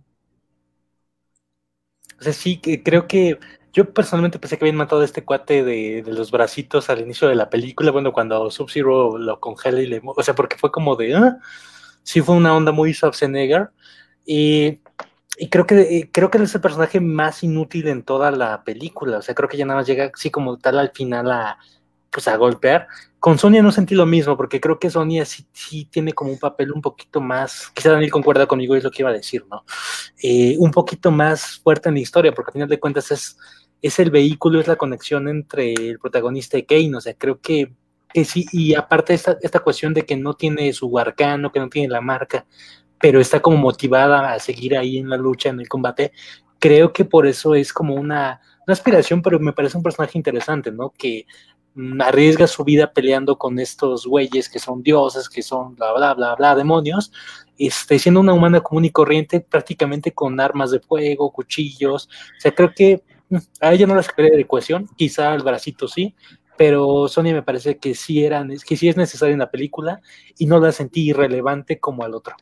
O sea, sí, que creo que yo personalmente pensé que habían matado a este cuate de, de, los bracitos al inicio de la película, bueno, cuando Sub-Zero lo congela y le... O sea, porque fue como de... ¿ah? sí fue una onda muy Schwarzenegger. Y, y creo que creo que es el personaje más inútil en toda la película. O sea, creo que ya nada más llega así como tal al final a pues a golpear. Con Sonia no sentí lo mismo, porque creo que Sonia sí, sí tiene como un papel un poquito más, quizá Daniel concuerda conmigo, es lo que iba a decir, ¿no? Eh, un poquito más fuerte en la historia, porque al final de cuentas es, es el vehículo, es la conexión entre el protagonista y Kane, o sea, creo que que sí, y aparte esta, esta cuestión de que no tiene su arcano, que no tiene la marca, pero está como motivada a seguir ahí en la lucha, en el combate, creo que por eso es como una, una aspiración, pero me parece un personaje interesante, ¿no? Que arriesga su vida peleando con estos güeyes que son dioses, que son bla, bla, bla, bla, demonios, este, siendo una humana común y corriente, prácticamente con armas de fuego, cuchillos, o sea, creo que mm, a ella no la sacaría de ecuación, quizá el bracito sí, pero Sonia me parece que sí, eran, que sí es necesaria en la película y no la sentí irrelevante como al otro.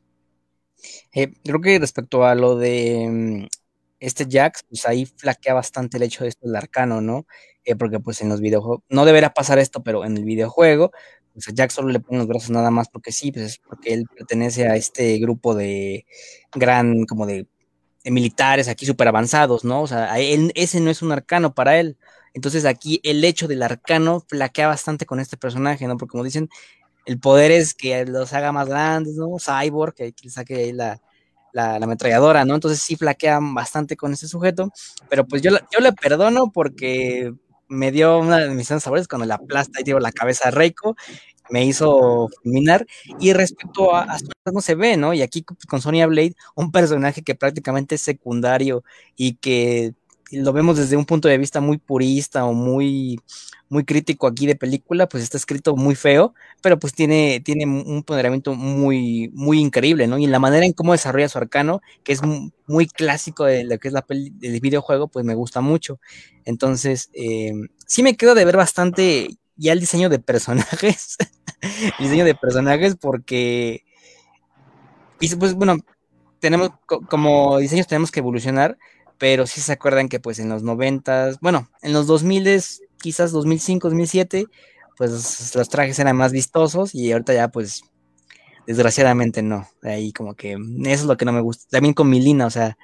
Eh, creo que respecto a lo de mm, este Jax, pues ahí flaquea bastante el hecho de esto del arcano, ¿no? Eh, porque pues en los videojuegos, no deberá pasar esto, pero en el videojuego, pues a Jax solo le ponen los brazos nada más porque sí, pues es porque él pertenece a este grupo de gran, como de, militares aquí súper avanzados, ¿no? O sea, ese no es un arcano para él. Entonces aquí el hecho del arcano flaquea bastante con este personaje, ¿no? Porque como dicen, el poder es que los haga más grandes, ¿no? Cyborg, que, que saque ahí la, la, la, ametralladora, ¿no? Entonces sí flaquean bastante con este sujeto, pero pues yo, yo le perdono porque me dio una de mis sabores cuando la aplasta y dio la cabeza a Reiko, me hizo fulminar. Y respecto a, a se ve, ¿no? Y aquí con Sonya Blade, un personaje que prácticamente es secundario y que lo vemos desde un punto de vista muy purista o muy, muy crítico aquí de película, pues está escrito muy feo, pero pues tiene, tiene un ponderamiento muy, muy increíble, ¿no? Y la manera en cómo desarrolla su arcano, que es muy clásico de lo que es la peli, del videojuego, pues me gusta mucho. Entonces, eh, sí me quedo de ver bastante ya el diseño de personajes, el diseño de personajes porque, y pues bueno, tenemos, como diseños tenemos que evolucionar, pero sí se acuerdan que pues en los 90, bueno, en los 2000, quizás 2005, 2007, pues los trajes eran más vistosos y ahorita ya pues desgraciadamente no. Ahí como que eso es lo que no me gusta. También con Milina, o sea,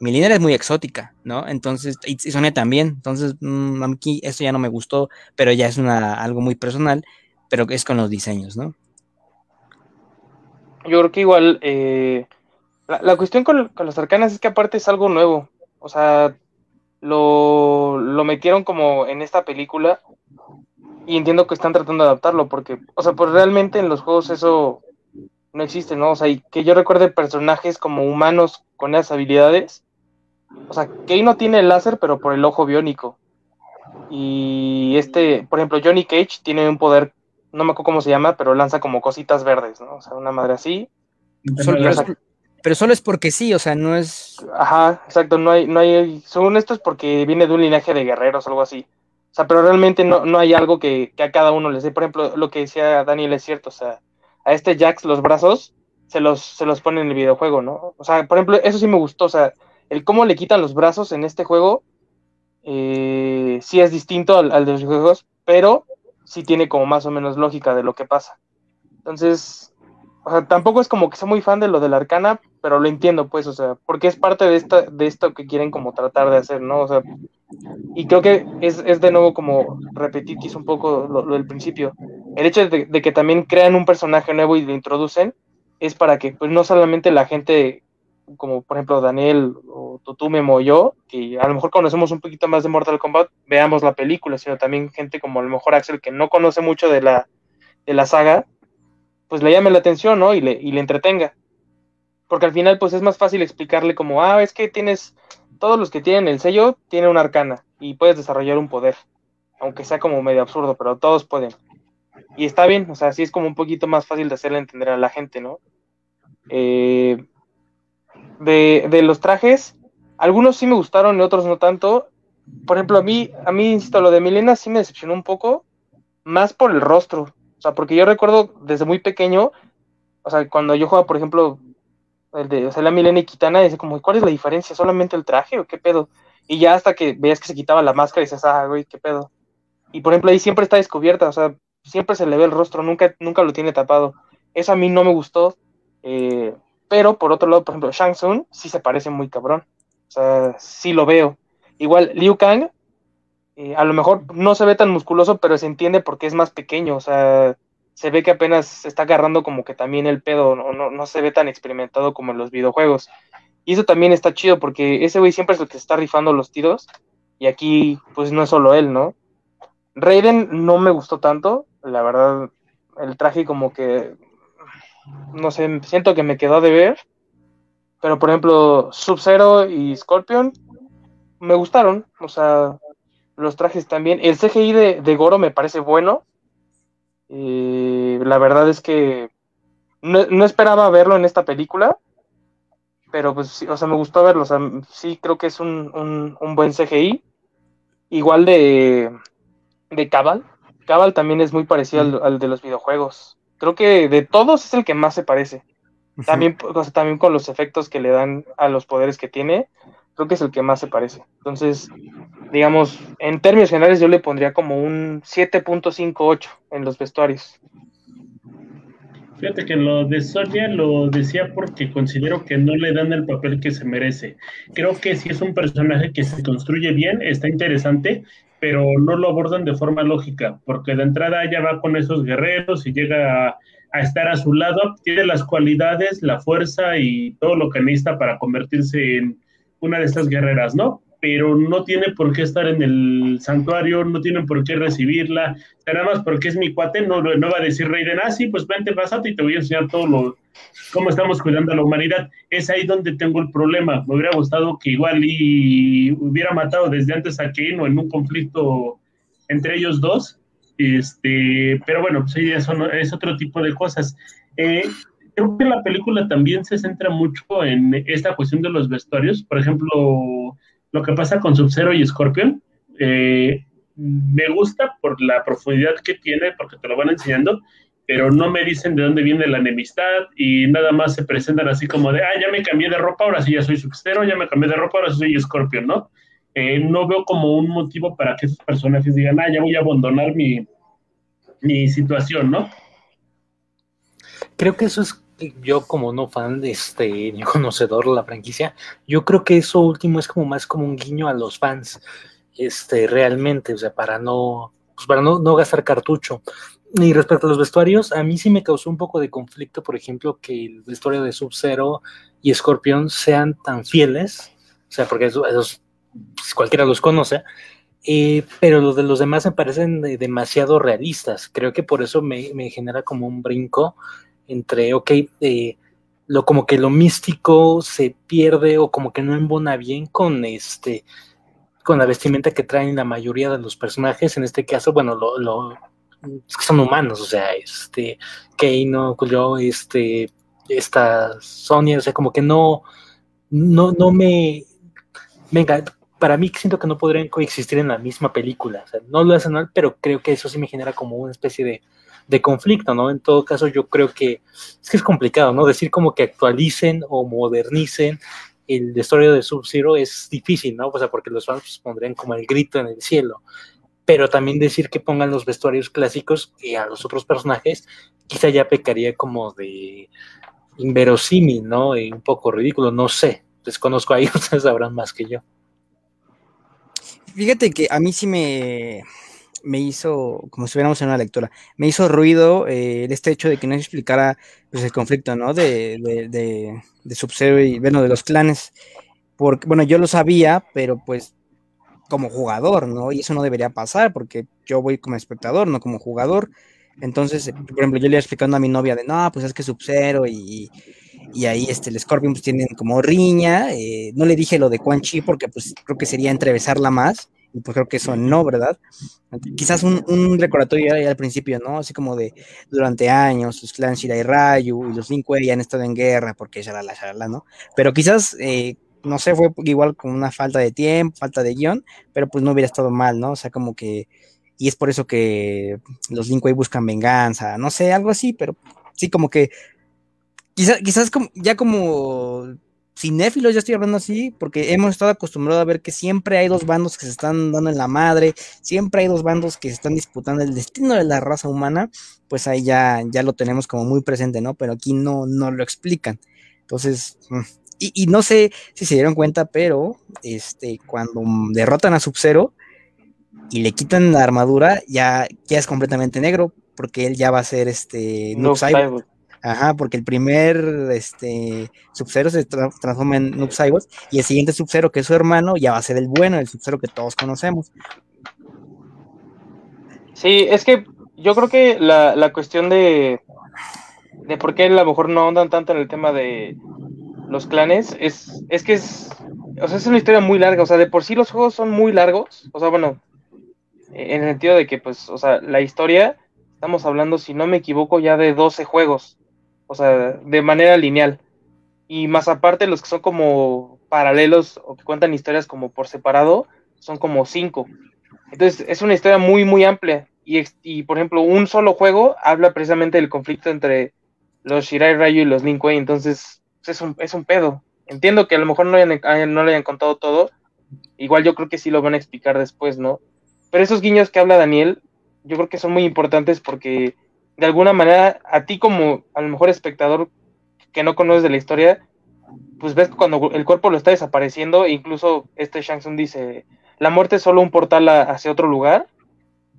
Milina es muy exótica, ¿no? Entonces, y, Sonia también. Entonces, mmm, aquí esto ya no me gustó, pero ya es una, algo muy personal, pero es con los diseños, ¿no? Yo creo que igual eh, la, cuestión con, con, las arcanas es que aparte es algo nuevo. O sea, lo, lo metieron como en esta película y entiendo que están tratando de adaptarlo porque, o sea, pues realmente en los juegos eso no existe, ¿no? O sea, y que yo recuerde personajes como humanos con esas habilidades. O sea, Kei no tiene el láser, pero por el ojo biónico. Y este, por ejemplo, Johnny Cage tiene un poder, no me acuerdo cómo se llama, pero lanza como cositas verdes, ¿no? O sea, una madre así. Pero solo es porque sí, o sea, no es. Ajá, exacto, no hay, no hay, según esto es porque viene de un linaje de guerreros o algo así. O sea, pero realmente no, no hay algo que, que, a cada uno les dé. Por ejemplo, lo que decía Daniel es cierto, o sea, a este Jax los brazos se los, se los pone en el videojuego, ¿no? O sea, por ejemplo, eso sí me gustó, o sea, el cómo le quitan los brazos en este juego, eh, sí es distinto al, al de los juegos, pero sí tiene como más o menos lógica de lo que pasa. Entonces, o sea, tampoco es como que sea muy fan de lo de la arcana, pero lo entiendo, pues, o sea, porque es parte de, esta, de esto que quieren como tratar de hacer, ¿no? O sea, y creo que es, es de nuevo como repetitis un poco lo, del principio. El hecho de, que también crean un personaje nuevo y lo introducen es para que, pues, no solamente la gente, como por ejemplo Daniel o tú, Memo o yo, que a lo mejor conocemos un poquito más de Mortal Kombat, veamos la película, sino también gente como a lo mejor Axel, que no conoce mucho de la, de la saga, pues le llame la atención, ¿no? Y le, y le entretenga. Porque al final, pues es más fácil explicarle como, ah, es que tienes, todos los que tienen el sello tienen una arcana y puedes desarrollar un poder. Aunque sea como medio absurdo, pero todos pueden. Y está bien, o sea, sí es como un poquito más fácil de hacerle entender a la gente, ¿no? Eh, de, de los trajes, algunos sí me gustaron y otros no tanto. Por ejemplo, a mí, a mí, insisto, lo de Milena sí me decepcionó un poco, más por el rostro. Sea, porque yo recuerdo desde muy pequeño, o sea, cuando yo jugaba, por ejemplo, el de, o sea, la Milena y Kitana, dice como, ¿cuál es la diferencia? ¿Solamente el traje o qué pedo? Y ya hasta que veías que se quitaba la máscara y dices, ah, güey, qué pedo. Y por ejemplo, ahí siempre está descubierta, o sea, siempre se le ve el rostro, nunca, nunca lo tiene tapado. Eso a mí no me gustó. Eh, pero por otro lado, por ejemplo, Shang Tsung sí se parece muy cabrón. O sea, sí lo veo. Igual Liu Kang, eh, a lo mejor no se ve tan musculoso, pero se entiende porque es más pequeño. O sea, se ve que apenas se está agarrando como que también el pedo, no, no, no se ve tan experimentado como en los videojuegos. Y eso también está chido porque ese güey siempre es el que está rifando los tiros. Y aquí, pues no es solo él, ¿no? Raiden no me gustó tanto, la verdad, el traje como que, no sé, siento que me quedó de ver. Pero por ejemplo, Sub-Zero y Scorpion me gustaron, o sea, los trajes también. El CGI de, de Goro me parece bueno. Eh, la verdad es que no, no, esperaba verlo en esta película, pero pues, sí, o sea, me gustó verlo. O sea, sí creo que es un, un, un buen CGI. Igual de, de Cabal. Cabal también es muy parecido al, al, de los videojuegos. Creo que de todos es el que más se parece. También, o sea, también con los efectos que le dan a los poderes que tiene, creo que es el que más se parece. Entonces, digamos, en términos generales yo le pondría como un 7.58 en los vestuarios. Fíjate que lo de Sonia lo decía porque considero que no le dan el papel que se merece. Creo que si es un personaje que se construye bien, está interesante, pero no lo abordan de forma lógica, porque de entrada ya va con esos guerreros y llega a, a estar a su lado, tiene las cualidades, la fuerza y todo lo que necesita para convertirse en una de estas guerreras, ¿no? pero no tiene por qué estar en el santuario, no tienen por qué recibirla, nada más porque es mi cuate, no, no va a decir Raiden, ah, sí, pues vente, pásate y te voy a enseñar todo lo, cómo estamos cuidando a la humanidad. Es ahí donde tengo el problema. Me hubiera gustado que igual y hubiera matado desde antes a Kane o en un conflicto entre ellos dos, este, pero bueno, pues sí, eso es otro tipo de cosas. Eh, creo que la película también se centra mucho en esta cuestión de los vestuarios. Por ejemplo, lo que pasa con Sub-Zero y Scorpion. Eh, me gusta por la profundidad que tiene, porque te lo van enseñando, pero no me dicen de dónde viene la enemistad y nada más se presentan así como de, ah, ya me cambié de ropa, ahora sí ya soy Sub-Zero, ya me cambié de ropa, ahora sí soy Scorpion, ¿no? Eh, no veo como un motivo para que esos personajes digan, ah, ya voy a abandonar mi, mi situación, ¿no? Creo que eso es yo como no fan este ni conocedor de la franquicia, yo creo que eso último es como más como un guiño a los fans, este, realmente, o sea, para no, pues para no, no gastar cartucho. Y respecto a los vestuarios, a mí sí me causó un poco de conflicto, por ejemplo, que el vestuario de Sub-Zero y Scorpion sean tan fieles, o sea, porque esos, pues, cualquiera los conoce, eh, pero los de los demás me parecen demasiado realistas. Creo que por eso me, me genera como un brinco entre, ok, eh, lo como que lo místico se pierde o como que no embona bien con este con la vestimenta que traen la mayoría de los personajes, en este caso, bueno, lo, lo son humanos, o sea, este, Keino, yo, este, esta Sonia, o sea, como que no, no, no me, venga, para mí siento que no podrían coexistir en la misma película, o sea, no lo hacen mal, pero creo que eso sí me genera como una especie de, de conflicto, ¿no? En todo caso, yo creo que es que es complicado, ¿no? Decir como que actualicen o modernicen el historia de Sub-Zero es difícil, ¿no? O sea, porque los fans pues, pondrían como el grito en el cielo. Pero también decir que pongan los vestuarios clásicos y a los otros personajes, quizá ya pecaría como de inverosímil, ¿no? Y un poco ridículo, no sé. Desconozco ahí, ustedes sabrán más que yo. Fíjate que a mí sí me, me hizo, como si estuviéramos en una lectura, me hizo ruido eh, este hecho de que no explicara pues, el conflicto, ¿no? De, de, de, de Sub-Zero y, bueno, de los clanes. Porque, bueno, yo lo sabía, pero pues como jugador, ¿no? Y eso no debería pasar porque yo voy como espectador, no como jugador. Entonces, por ejemplo, yo le iba explicando a mi novia de, no, pues es que Sub-Zero y, y ahí este, el Scorpion pues tienen como riña. Eh, no le dije lo de Quan Chi porque pues creo que sería entrevesarla más pues creo que eso no, ¿verdad? Quizás un, un recordatorio ya al principio, ¿no? Así como de durante años, los clans Shira y Rayu y los Lin Kuei han estado en guerra porque ya la ¿no? Pero quizás, eh, no sé, fue igual con una falta de tiempo, falta de guion, pero pues no hubiera estado mal, ¿no? O sea, como que, y es por eso que los Lin Kuei buscan venganza, no sé, algo así, pero sí como que, quizás, quizás como, ya como cinéfilos, ya estoy hablando así, porque hemos estado acostumbrados a ver que siempre hay dos bandos que se están dando en la madre, siempre hay dos bandos que se están disputando el destino de la raza humana, pues ahí ya, ya lo tenemos como muy presente, ¿no? Pero aquí no, no lo explican. Entonces, mm, y, no sé si se dieron cuenta, pero este, cuando derrotan a Sub-Zero y le quitan la armadura, ya, ya es completamente negro, porque él ya va a ser este no, Ajá, porque el primer este, Sub-Zero se transforma en Noob Saibot y el siguiente Sub-Zero, que es su hermano, ya va a ser el bueno, el Sub-Zero que todos conocemos. Sí, es que yo creo que la, la cuestión de, de por qué a lo mejor no ahondan tanto en el tema de los clanes es, es que es, o sea, es una historia muy larga, o sea, de por sí los juegos son muy largos, o sea, bueno, en el sentido de que, pues, o sea, la historia, estamos hablando, si no me equivoco, ya de 12 juegos o sea, de manera lineal. Y más aparte, los que son como paralelos o que cuentan historias como por separado, son como cinco. Entonces, es una historia muy, muy amplia. Y, y por ejemplo, un solo juego habla precisamente del conflicto entre los Shirai Rayu y los Lin Kuei. Entonces, es un, es un pedo. Entiendo que a lo mejor no, hayan, no le hayan contado todo. Igual yo creo que sí lo van a explicar después, ¿no? Pero esos guiños que habla Daniel, yo creo que son muy importantes porque de alguna manera, a ti como a lo mejor espectador que no conoces de la historia, pues ves cuando el cuerpo lo está desapareciendo, incluso este Shang dice, la muerte es solo un portal hacia otro lugar,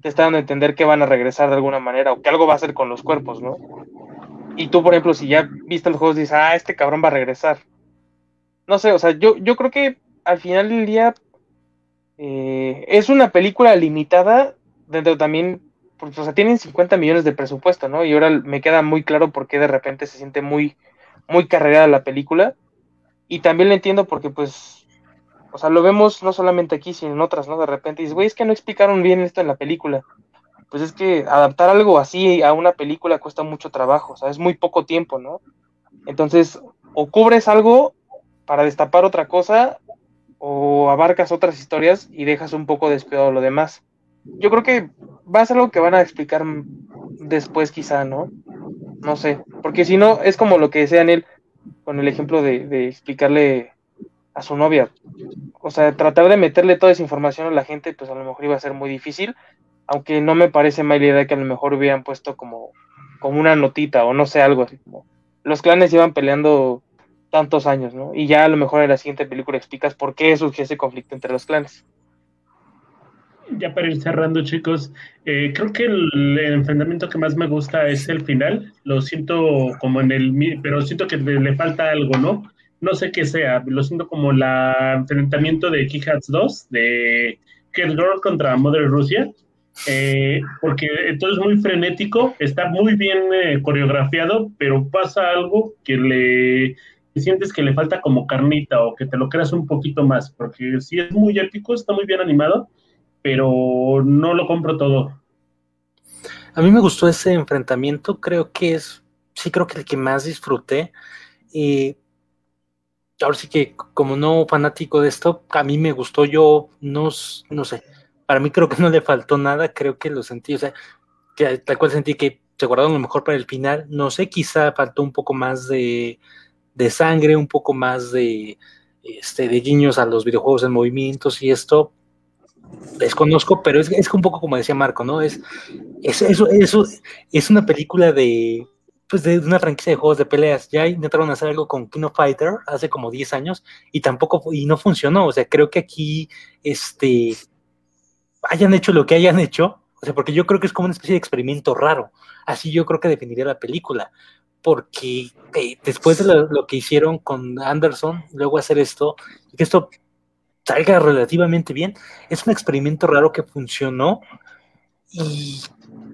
te está dando a entender que van a regresar de alguna manera o que algo va a hacer con los cuerpos, ¿no? Y tú, por ejemplo, si ya viste los juegos, dices, ah, este cabrón va a regresar. No sé, o sea, yo, yo creo que al final del día eh, es una película limitada, dentro también, pues, o sea, tienen 50 millones de presupuesto, ¿no? Y ahora me queda muy claro por qué de repente se siente muy, muy carregada la película. Y también lo entiendo porque, pues, o sea, lo vemos no solamente aquí, sino en otras, ¿no? De repente dices, güey, es que no explicaron bien esto en la película. Pues es que adaptar algo así a una película cuesta mucho trabajo, o sea, es muy poco tiempo, ¿no? Entonces, o cubres algo para destapar otra cosa, o abarcas otras historias y dejas un poco descuidado lo demás. Yo creo que va a ser algo que van a explicar después quizá, ¿no? No sé, porque si no, es como lo que decía él con el ejemplo de, explicarle a su novia. O sea, tratar de meterle toda esa información a la gente, pues a lo mejor iba a ser muy difícil, aunque no me parece mala idea que a lo mejor hubieran puesto como, como una notita o no sé, algo así los clanes iban peleando tantos años, ¿no? Y ya a lo mejor en la siguiente película explicas por qué surgió ese conflicto entre los clanes. Ya para ir cerrando, chicos, eh, creo que el, enfrentamiento que más me gusta es el final. Lo siento como en el, pero siento que le, falta algo, ¿no? No sé qué sea. Lo siento como el enfrentamiento de Kihats 2 de Kid Girl contra Mother Rusia. Eh, porque todo es muy frenético, está muy bien eh, coreografiado, pero pasa algo que le sientes que le falta como carnita o que te lo creas un poquito más, porque sí es muy épico, está muy bien animado, pero no lo compro todo. A mí me gustó ese enfrentamiento, creo que es, sí creo que el que más disfruté. Y ahora sí que como no fanático de esto, a mí me gustó, yo no, no sé, para mí creo que no le faltó nada, creo que lo sentí, o sea, tal cual sentí que se guardaron lo mejor para el final, no sé, quizá faltó un poco más de, de sangre, un poco más de, este, de guiños a los videojuegos en movimientos y esto desconozco, pero es, es un poco como decía Marco, ¿no? Es, es, eso, eso, es una película de, pues de una franquicia de juegos de peleas. Ya intentaron hacer algo con Kino Fighter hace como 10 años y tampoco, y no funcionó. O sea, creo que aquí, este, hayan hecho lo que hayan hecho, o sea, porque yo creo que es como una especie de experimento raro. Así yo creo que definiría la película. Porque eh, después de lo, que hicieron con Anderson, luego hacer esto, que esto salga relativamente bien, es un experimento raro que funcionó y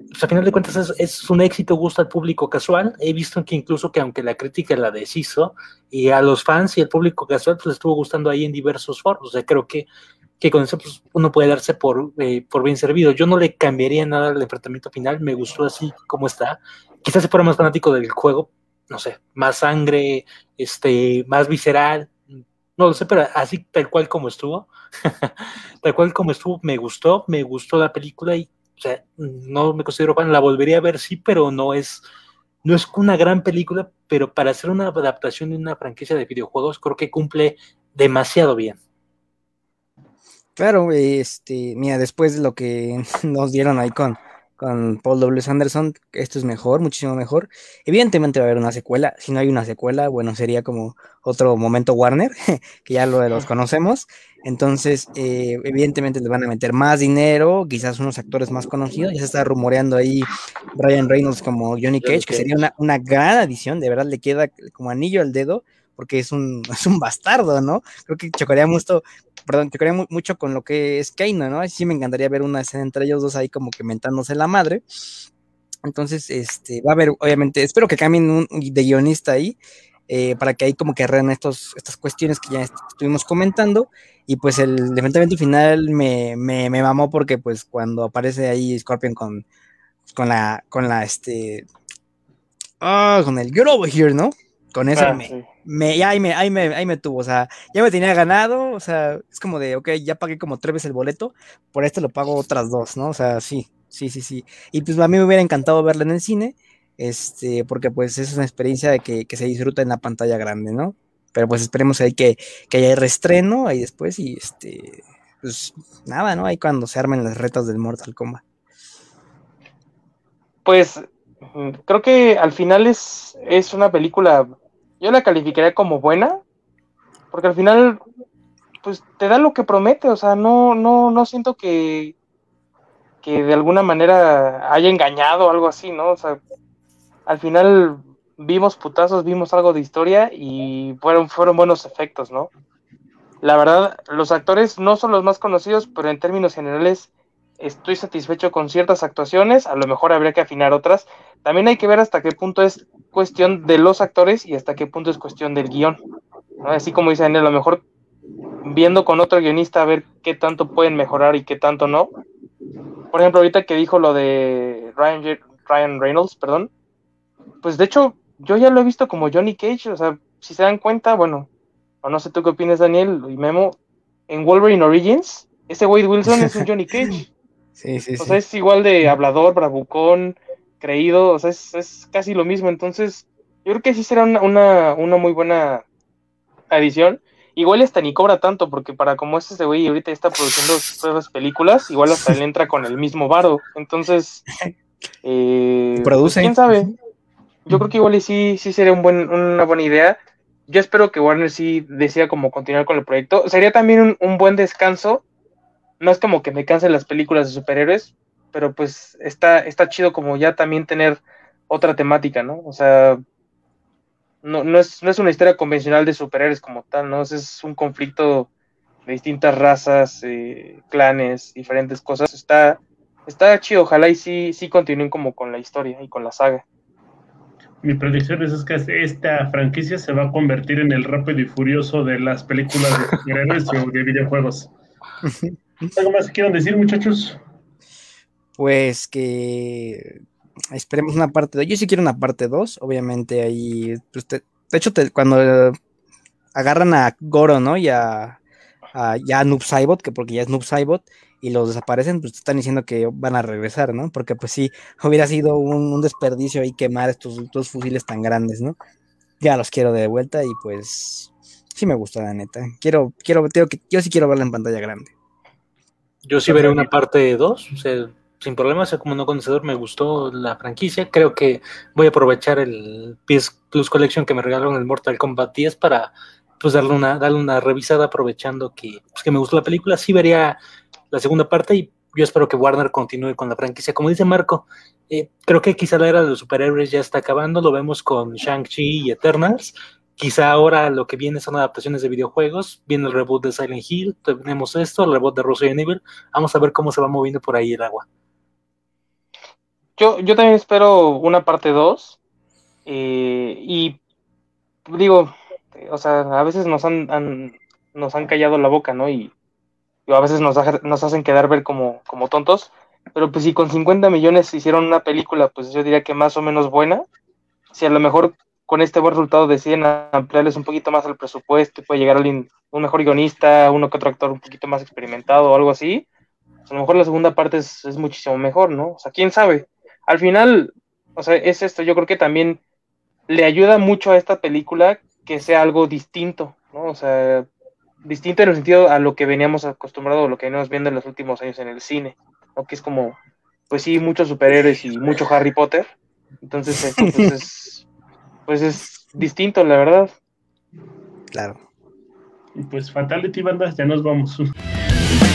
pues, a final de cuentas es, un éxito, gusta al público casual. He visto que incluso que aunque la crítica la deshizo, y a los fans y al público casual pues estuvo gustando ahí en diversos foros. O sea, creo que que con eso pues, uno puede darse por, eh, por bien servido. Yo no le cambiaría nada al enfrentamiento final, me gustó así como está. Quizás si fuera más fanático del juego, no sé, más sangre, este, más visceral, no lo sé, pero así tal cual como estuvo, tal cual como estuvo, me gustó, me gustó la película y, no me considero fan, la volvería a ver, sí, pero no es, no es una gran película, pero para hacer una adaptación de una franquicia de videojuegos, creo que cumple demasiado bien. Claro, este, mira, después de lo que nos dieron ahí con, con Paul W. Anderson, esto es mejor, muchísimo mejor. Evidentemente va a haber una secuela. Si no hay una secuela, bueno, sería como otro momento Warner, que ya lo los conocemos. Entonces, eh, evidentemente le van a meter más dinero, quizás unos actores más conocidos. Ya se está rumoreando ahí Ryan Reynolds como Johnny Cage, que sería una, una gran adición, de verdad le queda como anillo al dedo porque es un, es un bastardo, ¿no? Creo que chocaría mucho, perdón, chocaría mucho con lo que es Keino, ¿no? Sí me encantaría ver una escena entre ellos dos ahí como que mentándose la madre. Entonces, este, va a haber, obviamente, espero que cambien un, de guionista ahí, eh, para que ahí como que arreglen estos, estas cuestiones que ya estuvimos comentando. Y pues el enfrentamiento final me, me, me mamó porque pues cuando aparece ahí Scorpion con, con la, con la, este, ah, con el Get Over Here, ¿no? Con eso ah, me, me, ahí, me, ahí, me, ahí me tuvo, o sea, ya me tenía ganado, o sea, es como de, ok, ya pagué como tres veces el boleto, por este lo pago otras dos, ¿no? O sea, sí, sí, sí, sí. Y pues a mí me hubiera encantado verla en el cine, este, porque pues es una experiencia de que, que se disfruta en la pantalla grande, ¿no? Pero pues esperemos ahí que, que haya reestreno ahí después y este, pues nada, ¿no? Ahí cuando se armen las retas del Mortal Kombat. Pues creo que al final es, es una película yo la calificaría como buena, porque al final, pues te da lo que promete, o sea, no, no, no siento que, que de alguna manera haya engañado o algo así, ¿no? O sea, al final vimos putazos, vimos algo de historia y fueron, fueron buenos efectos, ¿no? la verdad, los actores no son los más conocidos, pero en términos generales estoy satisfecho con ciertas actuaciones, a lo mejor habría que afinar otras. También hay que ver hasta qué punto es cuestión de los actores y hasta qué punto es cuestión del guion. Así como dice Daniel, a lo mejor viendo con otro guionista a ver qué tanto pueden mejorar y qué tanto no. Por ejemplo, ahorita que dijo lo de Ryan, Ryan Reynolds, perdón, pues de hecho yo ya lo he visto como Johnny Cage, o sea, si se dan cuenta, bueno, o no sé tú qué opinas, Daniel y Memo, en Wolverine Origins, ese Wade Wilson es un Johnny Cage. Sí, sí, o sea, es igual de hablador, bravucón, creído, o sea, es, casi lo mismo. Entonces, yo creo que sí será una, una, muy buena adición. Igual hasta ni cobra tanto, porque para como es ese güey ahorita está produciendo sus películas, igual hasta le entra con el mismo varo. Entonces, eh, pues, produce. ¿Quién sabe? Yo creo que igual sí, sí sería un buen, una buena idea yo espero que Warner sí decida como continuar con el proyecto. Sería también un, buen descanso. No es como que me cansen las películas de superhéroes, pero pues está, está chido como ya también tener otra temática, ¿no? O sea, no, no, es, no es una historia convencional de superhéroes como tal, ¿no? Es un conflicto de distintas razas, eh, clanes, diferentes cosas. Está, está chido, ojalá y sí, sí continúen como con la historia y con la saga mi predicción es que esta franquicia se va a convertir en el rápido y furioso de las películas de superhéroes o de videojuegos. ¿Algo más que quieran decir, muchachos? Pues que esperemos una parte 2. Yo sí quiero una parte 2, obviamente ahí. Pues, de hecho, cuando agarran a Goro, ¿no? Y a, a ya Noob Saibot, que porque ya es Noob Saibot, y los desaparecen, pues están diciendo que van a regresar, ¿no? Porque pues sí, hubiera sido un, desperdicio ahí quemar estos dos fusiles tan grandes, ¿no? Ya los quiero de vuelta y pues sí me gusta la neta. Quiero, quiero, tengo que, yo sí quiero verla en pantalla grande. Yo sí veré una parte 2, o sea, sin problemas, como no conocedor me gustó la franquicia, creo que voy a aprovechar el PS Plus Collection que me regalaron el Mortal Kombat 10 para pues darle una, darle una revisada aprovechando que, pues, que me gustó la película, sí vería la segunda parte y yo espero que Warner continúe con la franquicia. Como dice Marco, eh, creo que quizá la era de los superhéroes ya está acabando, lo vemos con Shang-Chi y Eternals. Quizá ahora lo que viene son adaptaciones de videojuegos, viene el reboot de Silent Hill, tenemos esto, el reboot de Resident Evil. Vamos a ver cómo se va moviendo por ahí el agua. Yo, yo también espero una parte 2. Eh, y digo, o sea, a veces nos han, nos han callado la boca, ¿no? Y a veces nos, nos hacen quedar ver como, como tontos, pero pues si con 50 millones hicieron una película, pues yo diría que más o menos buena, si a lo mejor con este buen resultado deciden ampliarles un poquito más el presupuesto, puede llegar alguien, un mejor guionista, uno que otro actor un poquito más experimentado o algo así, pues, a lo mejor la segunda parte es, es muchísimo mejor, ¿no? O sea, quién sabe. Al final, o sea, es esto, yo creo que también le ayuda mucho a esta película que sea algo distinto, ¿no? O sea, distinto en el sentido a lo que veníamos acostumbrados lo que veníamos viendo en los últimos años en el cine, ¿no? que es como, pues sí, muchos superhéroes y mucho Harry Potter. Entonces, pues, es, pues es distinto, la verdad. Claro. Y pues Fatality, bandas, ya nos vamos.